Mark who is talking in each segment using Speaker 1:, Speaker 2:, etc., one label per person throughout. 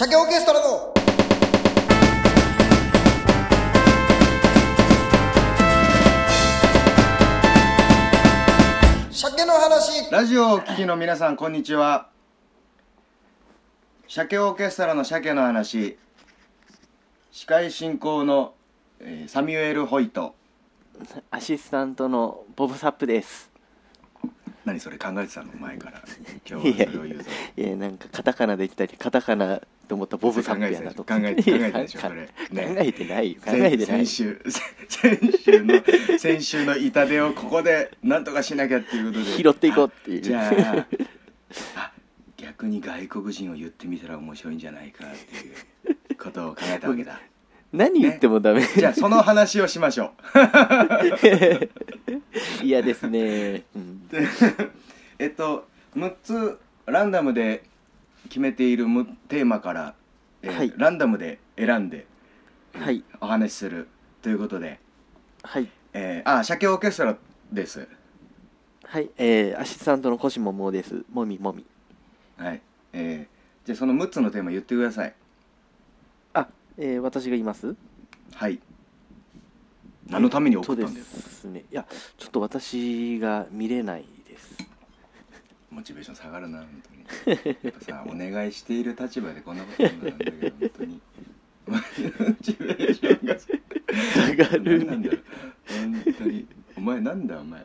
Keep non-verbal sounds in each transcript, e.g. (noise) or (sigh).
Speaker 1: 鮭オーケストラの。鮭の話。
Speaker 2: ラジオをお聞きの皆さんこんにちは。鮭オーケストラの鮭の話。司会進行の、えーサミュエル・ホイト。
Speaker 3: アシスタントのボブ・サップです
Speaker 2: 何それ考えてたの？前から。今日はそれを言うぞ。
Speaker 3: いやなんかカタカナできたりカタカナと思ったらボブ・サップやなと
Speaker 2: 考えて考えて考えてでしょそれ。ね
Speaker 3: 考えてないよ。考えてない
Speaker 2: 先週先週の先週の痛手をここでなんとかしなきゃっていうことで。
Speaker 3: 拾っていこうっていう。
Speaker 2: あじゃああ逆に外国人を言ってみたら面白いんじゃないかっていうことを考えたわけだ。(laughs)
Speaker 3: 何言ってもダメ、
Speaker 2: じゃあその話をしましょ
Speaker 3: 嫌 (laughs) ですね、うん
Speaker 2: う (laughs) えっと6つランダムで決めているむテーマから、えー
Speaker 3: はい。
Speaker 2: ランダムで選んで
Speaker 3: はい。
Speaker 2: お話しするということで、
Speaker 3: はい。
Speaker 2: えー、あ鮭オーケストラです。
Speaker 3: はい。えー、アシスタントのコシモモです。もみもみ。
Speaker 2: はい。えー、じゃあその6つのテーマ言ってください。
Speaker 3: あ、えー、私が言います？
Speaker 2: はい何のために送ったんだよ。
Speaker 3: ね。いやちょっと私が見れないです。
Speaker 2: モチベーション下がるな本当に。やっぱさお願いしている立場でこんなこと言うのなんだけど本当に。(laughs) モチベーションが
Speaker 3: 下がる。
Speaker 2: 何なんだよ本当に。お前なんだお前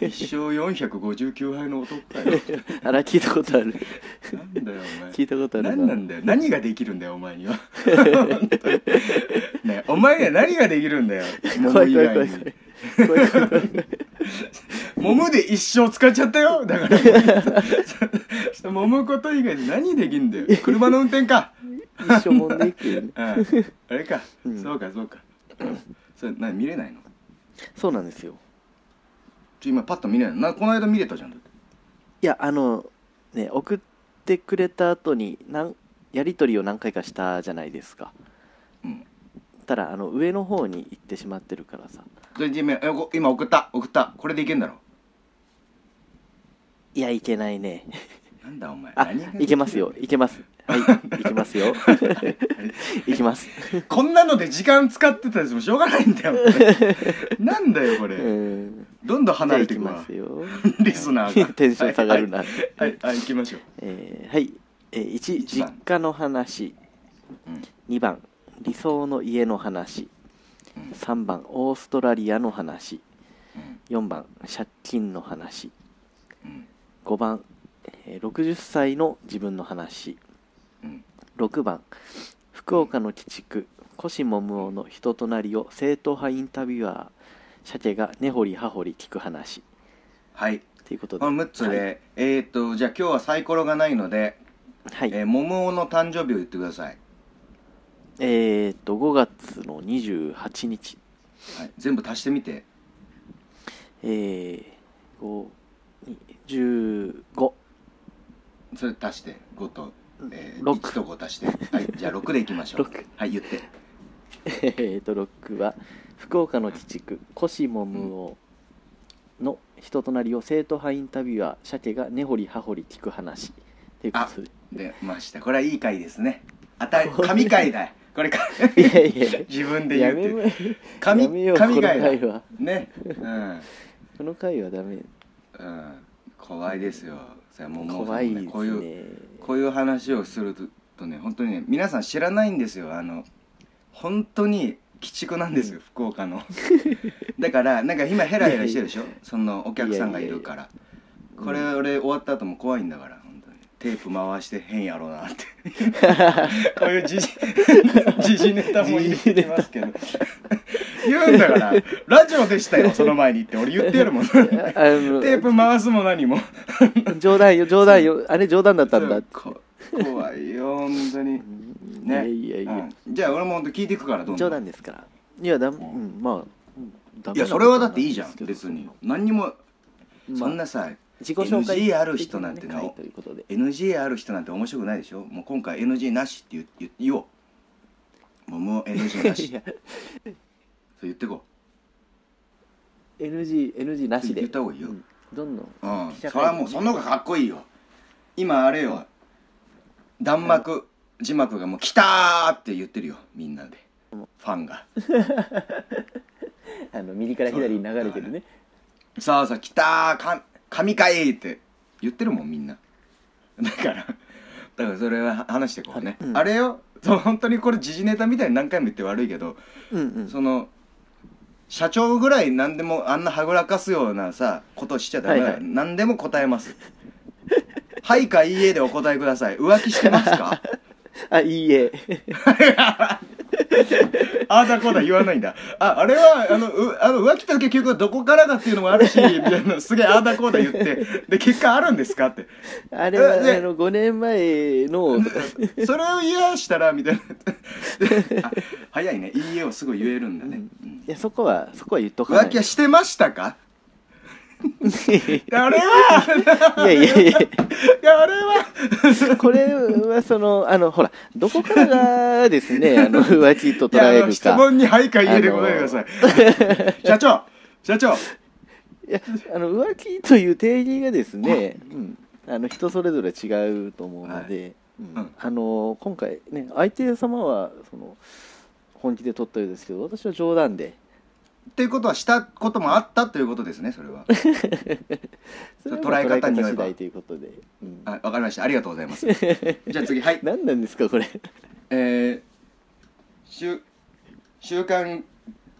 Speaker 2: 一生459杯の男かよ。(laughs)
Speaker 3: あら聞いたことある。
Speaker 2: なんだよお前。
Speaker 3: 聞いたことある
Speaker 2: 何なんだよ。何ができるんだよお前には。(laughs) ねお前には何ができるんだよ。桃以外に。桃で一生使っちゃったよ。だから揉むこと以外に何できんだよ。車の運転か。
Speaker 3: 一生もんでいくよね。(laughs)
Speaker 2: うん。あれか、
Speaker 3: うん。
Speaker 2: そうかそうか。それ何見れないの？
Speaker 3: そうなんですよ
Speaker 2: ちょ今パッと見れないなこの間見れたじゃん。だって
Speaker 3: いやあのね送ってくれた後になんやり取りを何回かしたじゃないですか。
Speaker 2: うん。
Speaker 3: ただあの上の方に行ってしまってるからさ。
Speaker 2: それで今今送った？送った？これでいけんだろ？
Speaker 3: いやいけないね。
Speaker 2: なんだお前。
Speaker 3: あ
Speaker 2: 何ができる？
Speaker 3: いけますよ。いけますはいいけますよ。(laughs) いきます。
Speaker 2: こんなので時間使ってたやつもしょうがないんだよ。なんだよこれ、
Speaker 3: うん。
Speaker 2: どんどん離れていくわ。
Speaker 3: ますよ。(laughs)
Speaker 2: リスナーが。(laughs)
Speaker 3: テンション下がるな。
Speaker 2: はいはい、行きましょう、
Speaker 3: えーはい、えー、1
Speaker 2: 一番。
Speaker 3: 実家の話。
Speaker 2: うん。
Speaker 3: 2番。理想の家の話。
Speaker 2: うん。
Speaker 3: 3番。オーストラリアの話。
Speaker 2: うん。
Speaker 3: 4番。借金の話。
Speaker 2: うん。
Speaker 3: 5番、えー60歳の自分の話。
Speaker 2: うん
Speaker 3: 6番。福岡の鬼畜越桃生の人となりを正統派インタビュアー鮭が根掘り葉掘り聞く話。
Speaker 2: はい。
Speaker 3: ということで。
Speaker 2: この6つで、えーっとじゃあ今日はサイコロがないので、
Speaker 3: はい、
Speaker 2: えー、桃の誕生日を言ってください、
Speaker 3: えー、っと5月の28日。
Speaker 2: はい、全部足してみて。
Speaker 3: えー、5 15
Speaker 2: それ足して5と、えー、
Speaker 3: 六
Speaker 2: 1と5足して。はいじゃあ6でいきましょう。
Speaker 3: 六
Speaker 2: はい言って。
Speaker 3: えーと6は福岡の鬼畜越桃生の人となりを生徒派インタビュアー鮭が根掘り葉掘り聞く話ということ。で
Speaker 2: 出ました。これはいい回ですね。あた (laughs) 神回だ。よこれか。
Speaker 3: いやいや
Speaker 2: 自分で言うって神
Speaker 3: やめよう。この
Speaker 2: 神回だね。うん。
Speaker 3: この回はダメ。
Speaker 2: うん。怖いですよそれもうもう
Speaker 3: 怖いですね。
Speaker 2: こういうこういう話をするとね本当にね皆さん知らないんですよ。あの本当に鬼畜なんですよ、福岡の。(laughs) だからなんか今ヘラヘラしてるでしょ？(laughs) そのお客さんがいるから。これ俺終わった後も怖いんだからテープ回して変やろうなって。(laughs) こういう時事 (laughs) ネタも入れてきますけど。言うんだからラジオでしたよその前にって。俺言ってやるもん。テープ回すも何も。
Speaker 3: 冗談よ冗談よ。あれ冗談だったんだ。
Speaker 2: 怖いよ本当に。
Speaker 3: いや
Speaker 2: ね
Speaker 3: いやいや、
Speaker 2: うん、じゃあ俺も本当聞いていくからどんどん。
Speaker 3: 冗談ですから。いやだうん。まあ
Speaker 2: いや
Speaker 3: な
Speaker 2: それはだっていいじゃん別に。何にも
Speaker 3: まあ。
Speaker 2: そんなさ
Speaker 3: 自己紹介
Speaker 2: NG ある人なんてね
Speaker 3: 的回ということで。
Speaker 2: NG ある人なんて面白くないでしょ？もう今回 NG なしって言言言おう。もうもう NG なし。(laughs) そう言ってこ
Speaker 3: NG, NG なしで。
Speaker 2: 言った方がいいよ。
Speaker 3: うん。どんどん
Speaker 2: ううんそれはもうその方がかっこいいよ。今あれよ。弾幕字幕がもう「来たー!」って言ってるよ。みんなで。ファンが。(laughs)
Speaker 3: あの右から左に流れてるね「
Speaker 2: さあさあ来たー。か神かい!」って言ってるもんみんな。だからだからそれは話していこうね、
Speaker 3: うん。
Speaker 2: あれよそう本当にこれ時事ネタみたいに何回も言って悪いけど
Speaker 3: うんうん。
Speaker 2: その社長ぐらい何でもあんなはぐらかすようなさことしちゃダメだよ、
Speaker 3: はいはい。
Speaker 2: 何でも答えます。はいかいいえでお答えください。浮気してますか？(laughs)
Speaker 3: あいいえ (laughs)
Speaker 2: ああだこうだ言わないんだ。ああれはあのうあの浮気って結局どこからだっていうのもあるし (laughs) みたいなすげえああだこうだ言ってで結果あるんですか？って。
Speaker 3: あれは、
Speaker 2: えで
Speaker 3: あの5年前の。(laughs)
Speaker 2: それを言いやしたらみたいな。あ早いね。いいえをすぐ言えるんだね、うん。
Speaker 3: いやそこはそこは言っとかない。
Speaker 2: 浮気はしてましたか？あれは。い
Speaker 3: やいやいや。
Speaker 2: いやあれは。
Speaker 3: これはそのあのほらどこからがですね (laughs) あの浮気と捉えるか
Speaker 2: 質問に「はい」か「い。いえ」で答えてください。社長社長。
Speaker 3: いやあの浮気という定義がですね、うん、あの人それぞれ違うと思うので、うん。
Speaker 2: うん。
Speaker 3: あの今回ね相手様はその本気で取ったようですけど私は冗談で
Speaker 2: っていうことはしたこともあったということですねそれは。(laughs) 捉え方によれば。
Speaker 3: ということで、うん。
Speaker 2: あわかりました。ありがとうございます。(laughs) じゃあ次はい。
Speaker 3: 何なんですかこれ。
Speaker 2: えー、週週刊鬼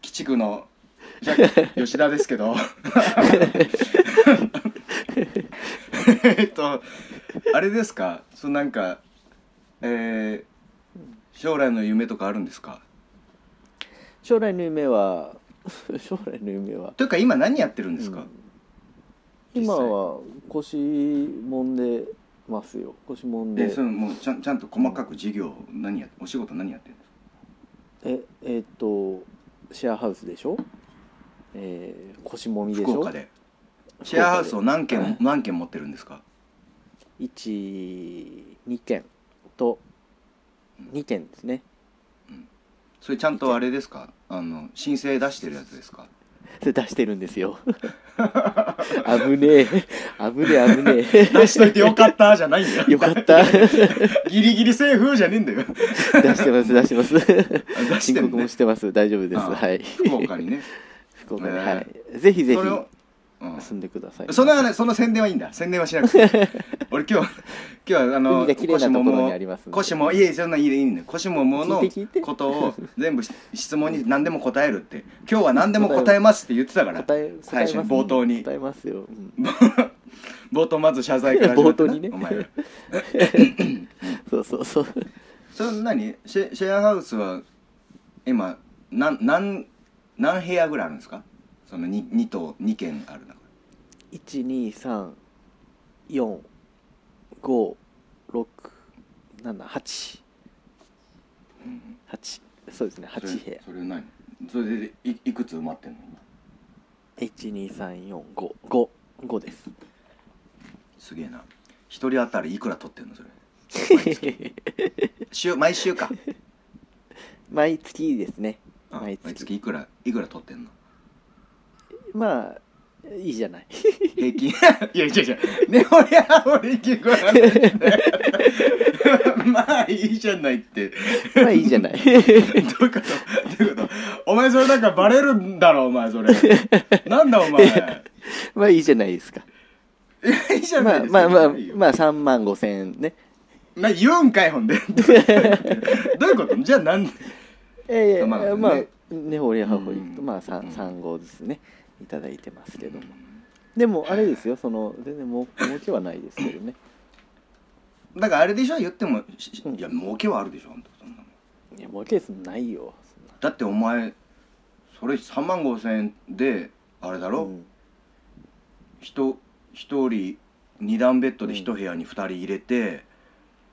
Speaker 2: 畜の吉田ですけど。(laughs) えっとあれですか？そうなんかえー、将来の夢とかあるんですか？
Speaker 3: 将来の夢は (laughs) 将来の夢は。
Speaker 2: というか今何やってるんですか、
Speaker 3: うん。今は腰もんでますよ。腰もんで。
Speaker 2: でそのもうちゃんちゃんと細かく事業何やお仕事何やってるんですか？
Speaker 3: ええーっとシェアハウスでしょ？えー、腰もみでしょ？
Speaker 2: 福岡で。シェアハウスを何軒何軒持ってるんですか
Speaker 3: ？12件と2件ですね。
Speaker 2: それちゃんとあれですか？あの申請出してるやつですか？
Speaker 3: それ出してるんですよ。(laughs) 危ねえ。危ねえ危ね
Speaker 2: 出しといてよかったじゃないんだよ。
Speaker 3: えよかった。(laughs)
Speaker 2: ギリギリセーフじゃねえんだよ。
Speaker 3: 出してます出してます。申告もしてます。大丈夫です。はい。
Speaker 2: 福岡にね。(laughs)
Speaker 3: 福岡に、
Speaker 2: えー
Speaker 3: はい。ぜひぜひ
Speaker 2: それを、うん
Speaker 3: でください。
Speaker 2: そのねその宣伝はいいんだ。宣伝はしなくて (laughs) 俺今日今日はあの
Speaker 3: 海が綺麗なところにありますんで。
Speaker 2: 腰もいえそんないいいいんだよ腰ももの
Speaker 3: 聞いて聞いて。
Speaker 2: ことを全部し質問に何でも答えるって。今日は何でも答えますって言ってたから。最初に冒頭に。
Speaker 3: 答えますよ、う (laughs) ん
Speaker 2: 冒頭まず謝罪から
Speaker 3: 冒頭にね。
Speaker 2: お前ら (laughs)
Speaker 3: そうそうそう。
Speaker 2: それ何？シェシェアハウスは今なんなん何部屋ぐらいあるんですか？その 2, 2棟2軒ある中。
Speaker 3: 123456788八。そうですね
Speaker 2: それ
Speaker 3: 8部屋。
Speaker 2: それ何？それでいいくつ埋まってんの今
Speaker 3: ？12345です。
Speaker 2: すげえな。一人当たりいくら取ってんのそれ？(laughs) 週毎週か。
Speaker 3: 毎月ですね。
Speaker 2: あ
Speaker 3: 毎月。
Speaker 2: 毎月いくらいくら取ってんの？
Speaker 3: まあいいじゃない。
Speaker 2: 平均。(laughs) いや違う違う。ね俺は俺結構まあいいじゃないって。
Speaker 3: まあいいじゃない。
Speaker 2: どういうこと？どういうこと？お前それなんかバレるんだろお前それ。なんだお前？
Speaker 3: まあいいじゃないですか。
Speaker 2: いやいいじゃな
Speaker 3: まあ
Speaker 2: いですか
Speaker 3: まあまあまあ3万5千円ね
Speaker 2: な言うんかいほんで。(laughs) どういうこと？じゃあなん
Speaker 3: ええ
Speaker 2: まあね
Speaker 3: まあね。ほりはほりまあ 3,
Speaker 2: うん。
Speaker 3: 3号ずつねいただいてますけども。でもあれですよ。その全然もう儲けはないですけどね。
Speaker 2: だからあれでしょ？言ってもいや儲けはあるでしょあんた。そんなもん
Speaker 3: いや儲けすんないよ。
Speaker 2: だってお前それ3万5千円であれだろ、
Speaker 3: うん。
Speaker 2: 人一人二段ベッドで一部屋に2人入れて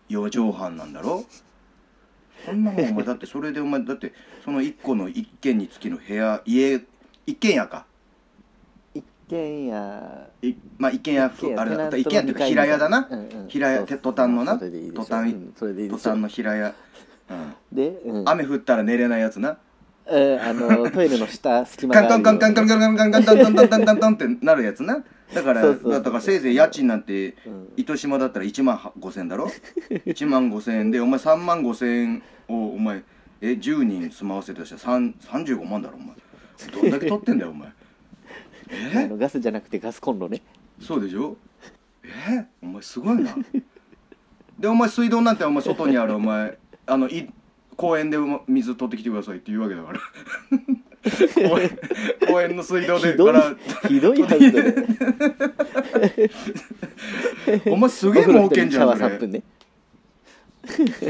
Speaker 2: 4畳半なんだろ？そんなもんお前だってそれでお前だってその1個の一軒につきの部屋家一軒家か。
Speaker 3: 一軒家。
Speaker 2: いまあ一軒家あれだ
Speaker 3: テナントの
Speaker 2: 一軒家っていうか平屋だな、
Speaker 3: うんうん。
Speaker 2: 平屋トタンのな。トタントタンの平屋、うん、
Speaker 3: で、うん、
Speaker 2: 雨降ったら寝れないやつな。
Speaker 3: えーあの (laughs) トイレの下隙間
Speaker 2: カン
Speaker 3: が
Speaker 2: カンカンカンカンカンカンカンカンカンカンカンカンカンってなるやつなだからだからせいぜい家賃なんて
Speaker 3: うん
Speaker 2: 糸島だったら1万5千だろ1万5千円でお前3万5千円をお前え10人住まわせたとしたら3 35万だろお前どんだけ取ってんだよお前
Speaker 3: あ
Speaker 2: え
Speaker 3: のガスじゃなくてガスコンロね。
Speaker 2: そうでしょ？え？お前すごいな。でお前水道なんてお前外にあるお前あのい公園で水取ってきてくださいって言うわけだから。(laughs) 公園公園の水道でから
Speaker 3: ひどいハウスだね。(laughs)
Speaker 2: お前すげえ儲けんじゃん
Speaker 3: シャワー3
Speaker 2: それ
Speaker 3: 分ね。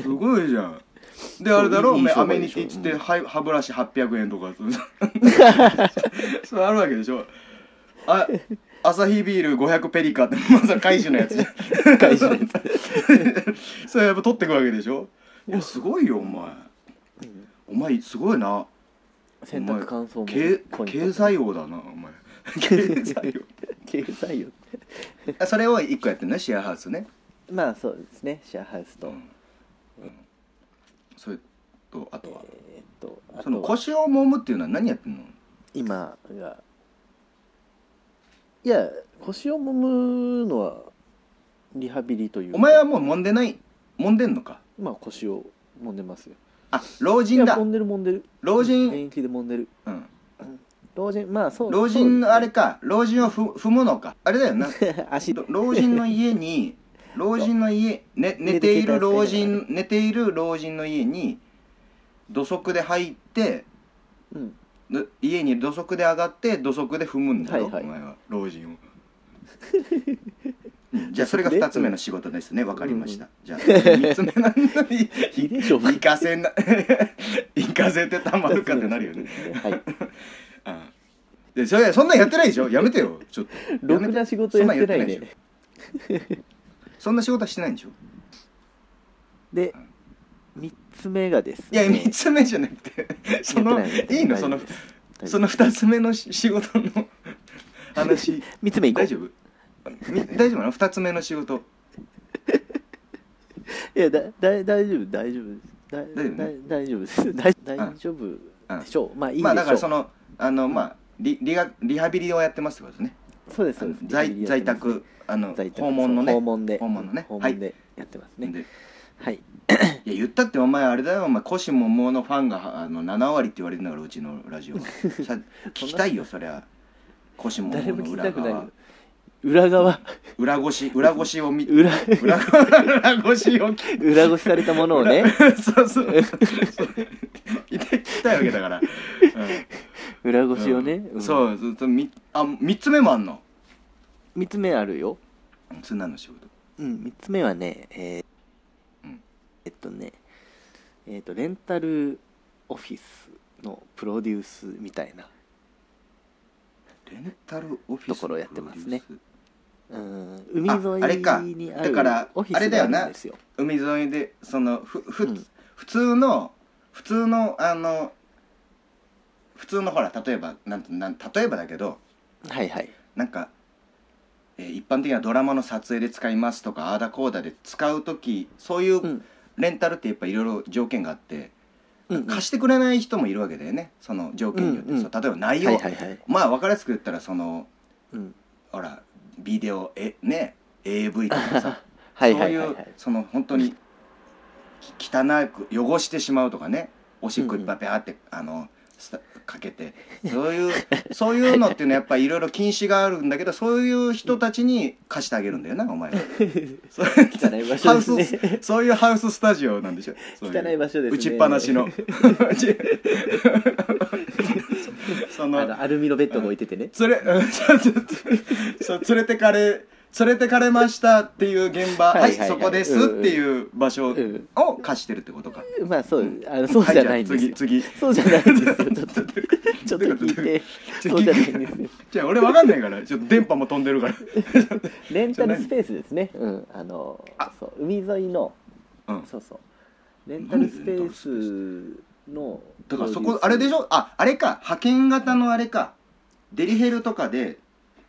Speaker 2: すごいじゃん。であれだろ？お前
Speaker 3: いい商
Speaker 2: アメニティっつって歯歯ブラシ800円とか。(laughs) それあるわけでしょ？あアサヒビール500ペリカって (laughs) まさ怪獣のやつじゃん。
Speaker 3: 怪獣のや (laughs)
Speaker 2: それやっぱ取ってくわけでしょ？いや。すごいよお前。お前すごいな。
Speaker 3: 洗濯乾燥も
Speaker 2: 経経済王だなお前。(laughs) 経済
Speaker 3: 経済
Speaker 2: 王。あそれを一個やってんねシェアハウスね。
Speaker 3: まあそうですねシェアハウスと、
Speaker 2: うん。それとあとは？
Speaker 3: えーっとあ
Speaker 2: その腰を揉むっていうのは何やってんの？
Speaker 3: 今がいや腰を揉むのはリハビリというか。
Speaker 2: お前はもう揉んでない？揉んでんのか？
Speaker 3: まあ腰を揉んでますよ。
Speaker 2: あ老
Speaker 3: い
Speaker 2: 人だ。
Speaker 3: や揉んでる揉んでる。
Speaker 2: 老人。
Speaker 3: 現役で揉んでる。
Speaker 2: うん。
Speaker 3: 老人まあそう
Speaker 2: 老人のあれか老人をふ踏むのか。あれだよな。(laughs)
Speaker 3: 足。
Speaker 2: ろ老人の家に (laughs) 老人の家、ね、寝ている老人寝ている老人の家に土足で入って
Speaker 3: うん。
Speaker 2: で家に土足で上がって土足で踏むんだよ、
Speaker 3: はいはい。
Speaker 2: お前は老人を、(laughs) うん。じゃあそれが2つ目の仕事ですね。わかりました、じゃあ3つ目なんだ。
Speaker 3: いいでしょ
Speaker 2: 行かせな (laughs) 行かせてたまるかってなるよね。
Speaker 3: はい。(laughs)
Speaker 2: うんでそれそんなんやってないでしょ？やめてよ。ちょっと。
Speaker 3: ろくな仕事やってないね
Speaker 2: そんな仕事はしてないんでしょ？
Speaker 3: で3つ目がです
Speaker 2: いや
Speaker 3: ね
Speaker 2: 3つ目じゃなくて (laughs) その
Speaker 3: やってないい
Speaker 2: いいの？その
Speaker 3: 大丈夫です
Speaker 2: その2つ目のし仕事の (laughs) 話。
Speaker 3: 3つ目いこう。
Speaker 2: 大丈夫？み大丈夫なの？2つ目の仕事。(laughs)
Speaker 3: いやだだ大丈夫大丈夫です。だ
Speaker 2: 大丈夫ね？
Speaker 3: だ大丈夫です。大大丈夫でしょう。まあいいでしょう。
Speaker 2: まあだからそのあのまあリリハリハビリをやってますってことですね。
Speaker 3: そうですそうです。
Speaker 2: 在在宅あの
Speaker 3: 在宅
Speaker 2: 訪問のね。
Speaker 3: 訪問で。
Speaker 2: 訪問のね。
Speaker 3: 訪
Speaker 2: はい
Speaker 3: 問でやってますね。
Speaker 2: で
Speaker 3: はい。
Speaker 2: いや言ったってお前あれだよ。お前腰もものファンがあの7割って言われてんだからうちのラジオは。(laughs) さ聞きたいよそりゃ。腰も
Speaker 3: も
Speaker 2: の裏側。
Speaker 3: 裏側？
Speaker 2: 裏越し裏越しを見
Speaker 3: 裏
Speaker 2: 裏裏越しを。聞
Speaker 3: 裏ごしされたものをね。(laughs)
Speaker 2: そうそう。そう。聞きたいわけだから、
Speaker 3: 裏
Speaker 2: うん。
Speaker 3: ごしをね、
Speaker 2: うん。そうそうそうみあ三つ目もあんの。
Speaker 3: 3つ目あるよ。
Speaker 2: そんなの仕事。
Speaker 3: うん3つ目はねえー
Speaker 2: うん
Speaker 3: えっとねえっとレンタルオフィスのプロデュースみたいな
Speaker 2: レンタルオフィス
Speaker 3: ところやってますね。うん海
Speaker 2: ああれか
Speaker 3: 沿いにある
Speaker 2: だから
Speaker 3: オフィスがあ
Speaker 2: あれだよな
Speaker 3: るんですよ。
Speaker 2: 海沿いでそのふふ、
Speaker 3: うん。
Speaker 2: 普通の普通のあの普通のほら例えばなんてなん例えばだけど
Speaker 3: はいはい。
Speaker 2: なんか、えー一般的なドラマの撮影で使いますとかああだこうだで使う時そういううんレンタルってやっぱいろいろ条件があって、
Speaker 3: うんうん。
Speaker 2: 貸してくれない人もいるわけだよね。その条件によって、
Speaker 3: うんうん
Speaker 2: そう例えば内容、
Speaker 3: はいはいはい。
Speaker 2: まあ分かりやすく言ったらその
Speaker 3: うん。
Speaker 2: ほらビデオえね AV とかさ。(laughs)
Speaker 3: はい
Speaker 2: そういう
Speaker 3: はい。
Speaker 2: その本当にき汚く汚してしまうとかね。おしっこいっぱいペアって、あのスタかけてそういう (laughs) そういうのっていうのはやっぱりいろいろ禁止があるんだけどそういう人たちに貸してあげるんだよなお前は。(laughs) そう
Speaker 3: 汚い場所ですね。
Speaker 2: ハウスそういうハウススタジオなんでしょそうう
Speaker 3: 汚い場所ですね。
Speaker 2: 打ちっぱなしの。(laughs) そ
Speaker 3: あ
Speaker 2: の
Speaker 3: のアルミのベッドが置いててね。
Speaker 2: それうんそうそ連れてかれ連れてかれましたっていう現場。はいい、
Speaker 3: ははい。はい
Speaker 2: そこですっていう場所
Speaker 3: うん
Speaker 2: を貸してるってことか、
Speaker 3: まあそうあのそうじゃないんですよ。
Speaker 2: は次次。
Speaker 3: そうじゃないんですよ。ちょっとちょっと聞いて。そうじゃないんですよ。
Speaker 2: じゃあ俺わかんないからちょっと電波も飛んでるから。(laughs)
Speaker 3: レンタルスペースですね。うんあのそう海沿いの
Speaker 2: うん。
Speaker 3: そうそう。レンタルスペースの
Speaker 2: だからそこあれでしょ？ああれか。派遣型のあれか。デリヘルとかで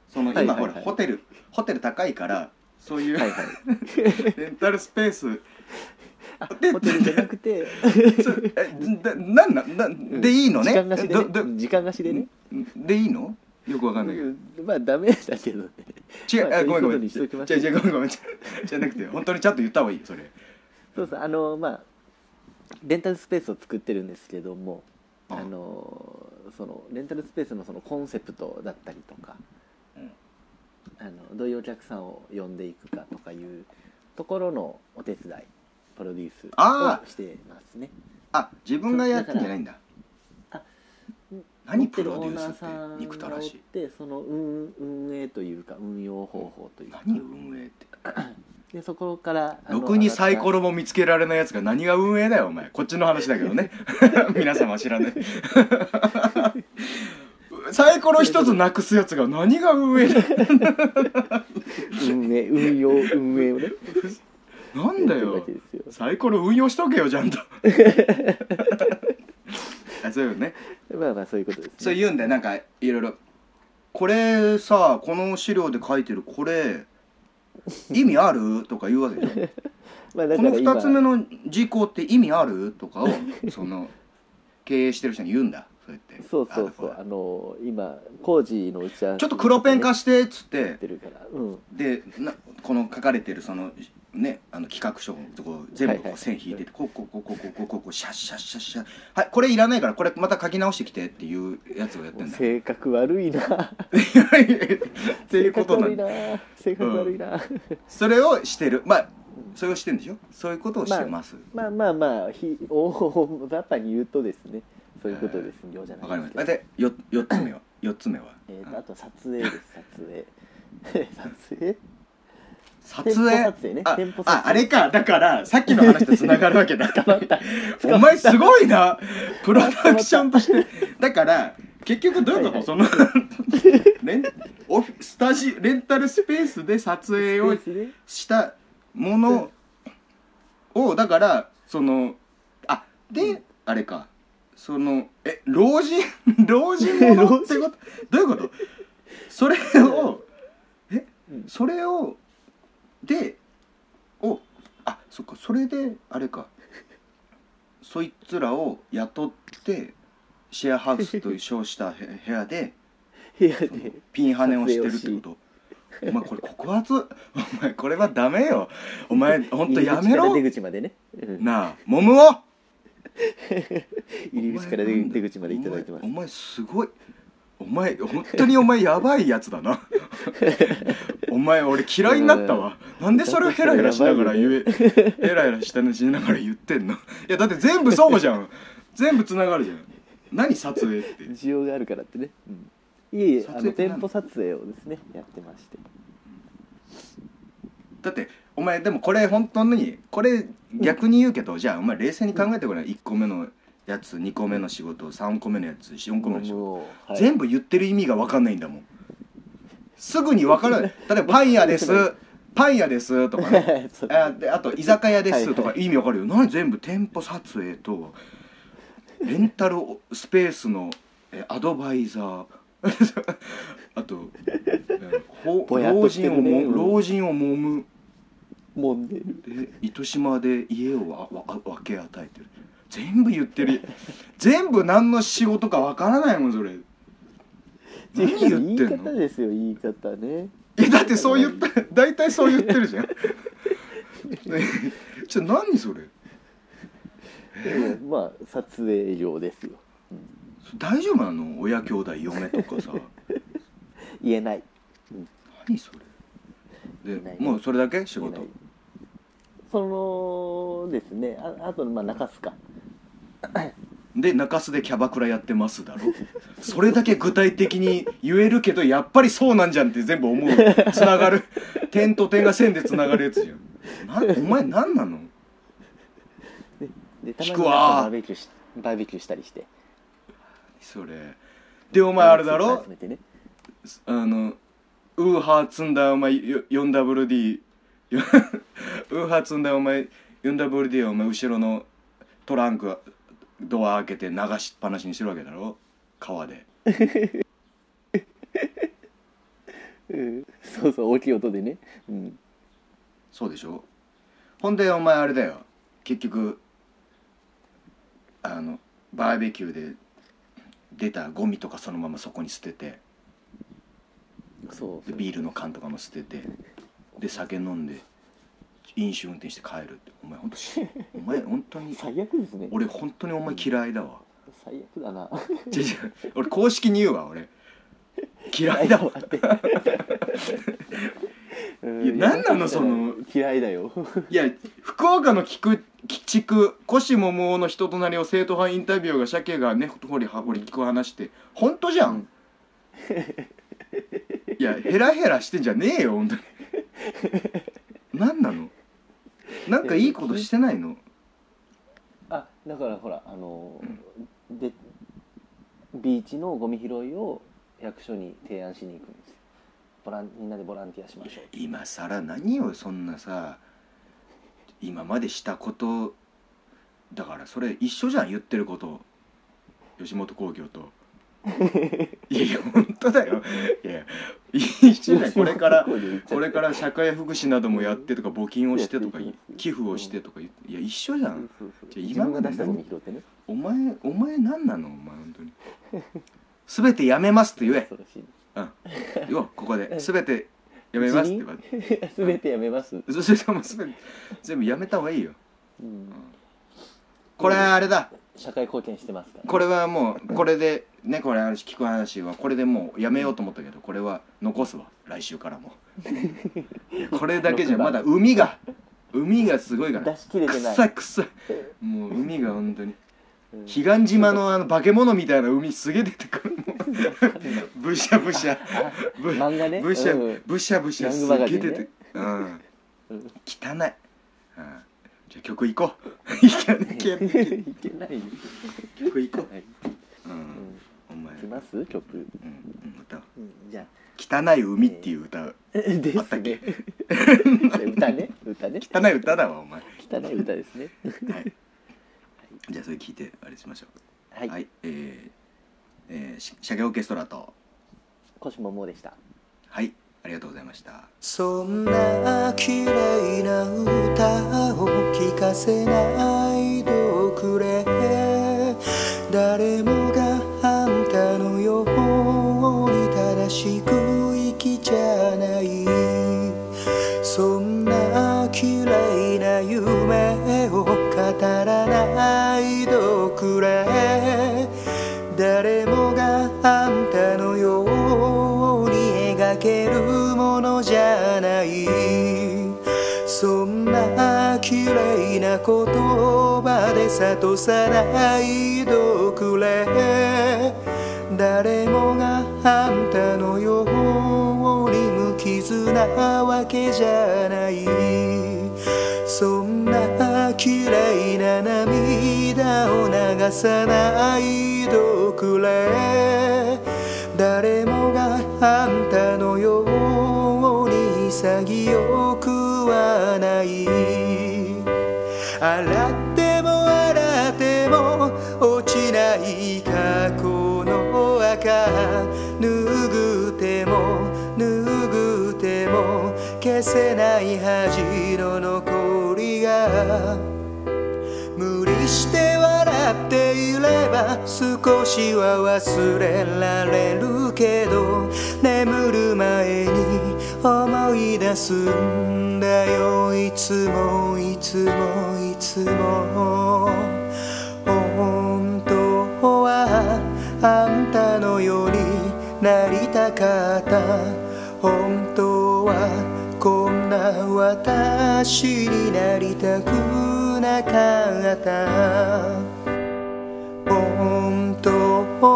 Speaker 2: その今、ほらホテルホテル高いからそういう、
Speaker 3: はいはい。(laughs)
Speaker 2: レンタルスペース。
Speaker 3: あ
Speaker 2: で
Speaker 3: ホテルじゃなくて。
Speaker 2: なんなんなでいいのね？
Speaker 3: 時間貸しで
Speaker 2: どど
Speaker 3: ね時間貸しでね。
Speaker 2: でいいの？よくわかんない
Speaker 3: まあダメだけどね。
Speaker 2: 違う、
Speaker 3: まあ
Speaker 2: あごめんごめん。違
Speaker 3: ょう
Speaker 2: う違うごめんごめん。じゃなくて本当にちゃんと言った方がいいそれ。
Speaker 3: そうそう。あのまあレンタルスペースを作ってるんですけども
Speaker 2: あ
Speaker 3: あのそのレンタルスペースのそのコンセプトだったりとか、
Speaker 2: うん
Speaker 3: あのどういうお客さんを呼んでいくかとかいうところのお手伝いプロデュース
Speaker 2: あ
Speaker 3: をしてますね。
Speaker 2: あ自分がやってんじゃないんだ。何プロデュースって憎たらしい？
Speaker 3: がおってその運運営というか運用方法というか。
Speaker 2: 何運営って？
Speaker 3: でそこからあの
Speaker 2: ろくにサイコロも見つけられないやつが何が運営だよお前。こっちの話だけどね。(laughs) 皆様は知らないサイコロ一つなくすやつが何が運営だよ。
Speaker 3: 運営運用運営をね。
Speaker 2: なんだよ。サイコロ運用しとけよちゃんと。(laughs) あそういうのね。
Speaker 3: まあまあそういうことです、ね、
Speaker 2: そう言うんだよ。なんかいろいろこれさこの資料で書いてるこれ意味ある？とか言うわけでしょ。(laughs)
Speaker 3: まあだ
Speaker 2: この
Speaker 3: から今
Speaker 2: 2つ目の事項って意味ある？とかをその経営してる人に言うんだそうやって。
Speaker 3: そうそうそう。
Speaker 2: あ
Speaker 3: あの今工事の打ち合わせ
Speaker 2: ちょっと黒ペン貸してっつっ
Speaker 3: て。てるから。うん。
Speaker 2: でなこの書かれてるそのねあの企画書こ全部こ
Speaker 3: はいはい。う
Speaker 2: 線引いててこうこうこうこうこうこうこうこうシャッシャッシャッシャッはいこれいらないからこれまた書き直してきてっていうやつをやってんだ
Speaker 3: 性格悪いな
Speaker 2: っていうことなんだ
Speaker 3: 性格悪いな性格悪いな、
Speaker 2: それをしてるまあそれをしてるんでしょそういうことをしてます
Speaker 3: まあまあまあひ大雑把に言うとですねそういうことです。よじゃ
Speaker 2: わかりました。でよ4つ目は？(coughs) 4つ目は？
Speaker 3: えーとあと撮影です。撮影。(laughs) 撮影？
Speaker 2: 撮影？
Speaker 3: 撮影ね。
Speaker 2: あああれか。だからさっきの話とつながるわけだ
Speaker 3: ま (laughs) った。
Speaker 2: お前すごいな。(laughs) プロダクションとして。だから結局どういうこと、そのレンオフィスタジレンタルスペースで撮影をしたものをだからそのあであれかそのえ老人 (laughs) 老人者ってこと？どういうこと？それをえ
Speaker 3: うん
Speaker 2: それをでおあそっかそれであれか。そいつらを雇ってシェアハウスと称したへ部屋で
Speaker 3: 部屋で。
Speaker 2: ピンハネをしてるってこと。お前これ告発？お前これはダメよ。お前ほんとやめろ。
Speaker 3: 出口までね、うん。
Speaker 2: なあモムを (laughs)
Speaker 3: 入り口から出出口までいただいてます。
Speaker 2: お前すごい。お前本当にお前やばいやつだな。(laughs) お前俺嫌いになったわ。なんでそれをヘラヘラしながら言え (laughs) ヘラヘラしたしながら言ってんの？いやだって全部そうじゃん。全部つながるじゃん。何撮影って。
Speaker 3: 需要があるからってね、うん、いえいえあの店舗撮影をですねやってまして。
Speaker 2: だってお前でもこれ本当にこれ逆に言うけど、じゃあお前冷静に考えてごらん。1個目のやつ2個目の仕事3個目のやつ4個目の仕事。
Speaker 3: はい。
Speaker 2: 全部言ってる意味が分かんないんだもん。すぐに分からない (laughs) 例えば「パン屋です」「パン屋です」とかね。(laughs) あであと「居酒屋です」とか
Speaker 3: は
Speaker 2: 意味分かるよ。何全部店舗撮影とレンタルスペースのえアドバイザー。(laughs) あと老人をも
Speaker 3: うん
Speaker 2: 老人を揉む
Speaker 3: 揉んでる
Speaker 2: で糸島で家をわわ分け与えてる。全部言ってる。全部何の仕事か分からないもんそれ。何言
Speaker 3: 言い
Speaker 2: ってんの？
Speaker 3: 方ですよ言い方ね。
Speaker 2: えだってそう言った大体そう言ってるじゃん。ね (laughs) ちょ何それ？
Speaker 3: でもまあ撮影業ですよ。
Speaker 2: 大丈夫なの？親兄弟嫁とかさ。(laughs)
Speaker 3: 言えない。
Speaker 2: 何それ？でもうそれだけ？仕事
Speaker 3: そのですねああとまあ中須か。
Speaker 2: で中洲でキャバクラやってますだろ。それだけ具体的に言えるけどやっぱりそうなんじゃんって全部思う。つながる。点と点が線でつながるやつじゃん。なお前何なの？
Speaker 3: でたまに
Speaker 2: 聞くわ。
Speaker 3: バーベキューしバーベキューしたりして。
Speaker 2: それ。でお前あれだろ？あのウーハー積んだお前よ 4WD ウーハー積んだお前 4WD をお前後ろのトランクドア開けて流しっぱなしにしてるわけだろ？川で。
Speaker 3: うん。そうそう大きい音でね、うん、
Speaker 2: そうでしょ？ほんでお前あれだよ。結局あのバーベキューで出たゴミとかそのままそこに捨てて。
Speaker 3: そう。
Speaker 2: でビールの缶とかも捨ててで酒飲んで飲酒運転して帰るって。お前本当しお前本当に
Speaker 3: 最悪ですね。
Speaker 2: 俺本当にお前嫌いだわ。
Speaker 3: 最悪だな。
Speaker 2: 違う違う。俺公式に言うわ俺。嫌いだわ。(laughs)
Speaker 3: って。(laughs)
Speaker 2: いや何なのその
Speaker 3: 嫌いだよ。
Speaker 2: いや福岡の菊鬼畜越桃の人となりを生徒派インタビューが鮭がねほりはほり聞く話して本当じゃん。いやヘラヘラしてんじゃねえよ本当に (laughs) 何なの？なんかいいことしてないの？
Speaker 3: あだからほらあのーでビーチのゴミ拾いを役所に提案しに行くんですよ。ボランみんなでボランティアしましょう。
Speaker 2: 今さら何よそんなさ今までしたことだからそれ一緒じゃん言ってること。吉本興業といやいや本当だよ。いや一緒だよ。これからこれから社会福祉などもやってとか募金をしてとか寄付をしてとかいや一緒じゃん。じゃ今
Speaker 3: が出したゴミ拾ってね。
Speaker 2: お前お前何なの？お前本当に。全てやめますって言え。うん。よここで。全てやめますって言われて。(laughs)
Speaker 3: 全てやめます、
Speaker 2: そそれも全て全部やめた方がいいよ。
Speaker 3: うん、
Speaker 2: これあれだ
Speaker 3: 社会貢献してますから、
Speaker 2: これはもうこれでねこれ話聞く話はこれでもうやめようと思ったけどこれは残すわ。来週からも。(laughs) これだけじゃまだ海が海がすごいから。
Speaker 3: 出し切れてない。
Speaker 2: くっさくっさ。もう海が本当に。
Speaker 3: うん。
Speaker 2: 彼岸島のあの化け物みたいな海すげえ出てくるもう (laughs) ブシャブシャ。ぶ
Speaker 3: 漫画ね。
Speaker 2: ブシャ、
Speaker 3: うん。
Speaker 2: ブシャブシャすげえ出てうん。
Speaker 3: うん。
Speaker 2: 汚い、うん、じゃあ曲行こう。(laughs) いけない。いけない
Speaker 3: いけないよ
Speaker 2: 曲行こう。
Speaker 3: はい、
Speaker 2: うん。
Speaker 3: うん、
Speaker 2: お前。
Speaker 3: いきます？曲、
Speaker 2: うん。うん。歌おう。
Speaker 3: うん、じゃあ。
Speaker 2: 汚い海っていう歌。あったっけ？
Speaker 3: す (laughs) ね歌ね。歌ね。
Speaker 2: 汚い歌だわお前。
Speaker 3: 汚い歌ですね。
Speaker 2: はい。じゃあそれ聞いてあれしましょう。
Speaker 3: はい、
Speaker 2: はい、えーえーしシャゲオーケストラと。
Speaker 3: 腰ももでした。
Speaker 2: はいありがとうございました。
Speaker 1: そんな綺麗な歌を聴かせないどくれ。誰も綺麗な言葉で諭さないどくれ。誰もがあんたのように無傷なわけじゃない。そんな綺麗な涙を流さないどくれ。誰もがあんたのように潔くはない。洗っても洗っても落ちない過去の赤。拭っても拭っても消せない恥の残りが。無理して笑っていれば少しは忘れられるけど眠る前に思い出すんだよ。いつもいつもいつも。本当はあんたのようになりたかった。本当はこんな私になりたくなかった。本当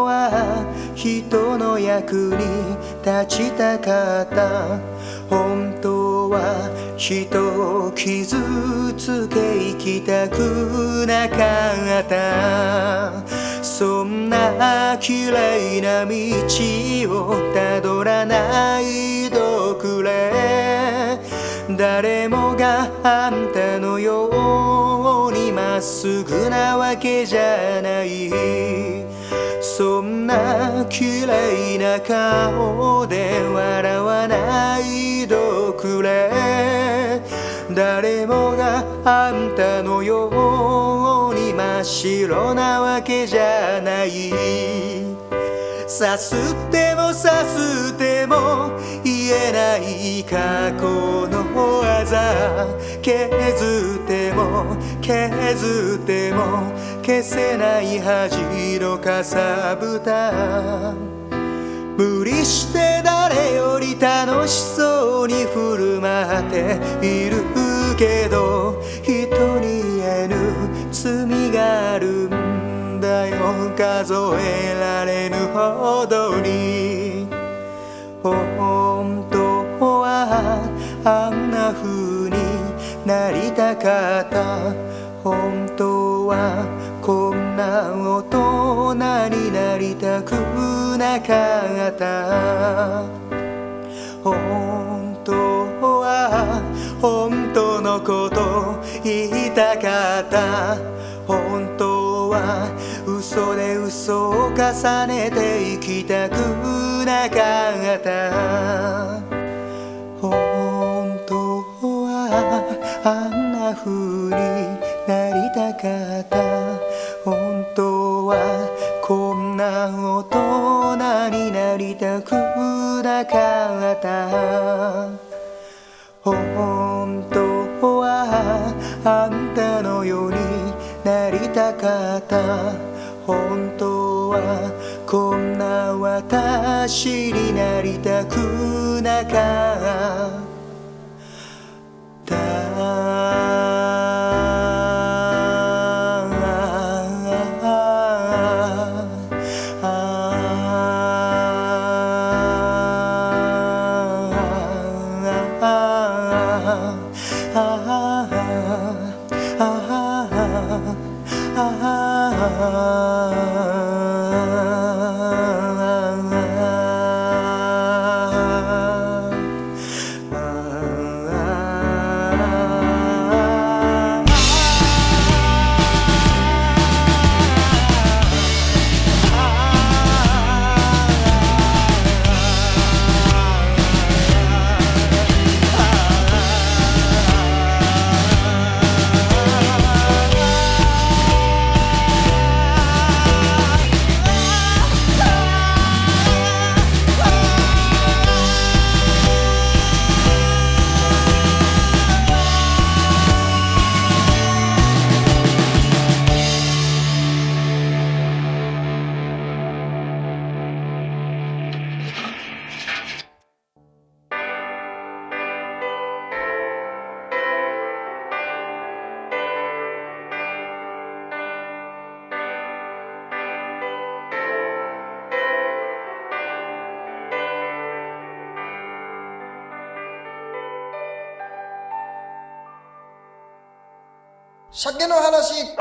Speaker 1: は人の役に立ちたかった。本当は人を傷つけ生きたくなかった。そんな綺麗な道をたどらないどくれ。誰もがあんたのようにまっすぐなわけじゃない。そんな綺麗な顔で笑わないどくれ誰もがあんたのように真っ白なわけじゃない。さすってもさすっても言えない過去の技。削っても削っても消せない恥のかさぶた無理して誰より楽しそうに振る舞っているけど人に言えぬ罪があるんだよ数えられぬほどに。本当はあんな風になりたかった。本当はこんな大人になりたくなかった。本当は本当のこと言いたかった。本当は嘘で嘘を重ねて生きたくなかった。本当はあんな風になりたかった。はこんな大人になりたくなかった。本当はあんたのようになりたかった。本当はこんな私になりたくなかった。
Speaker 4: 鮭の話。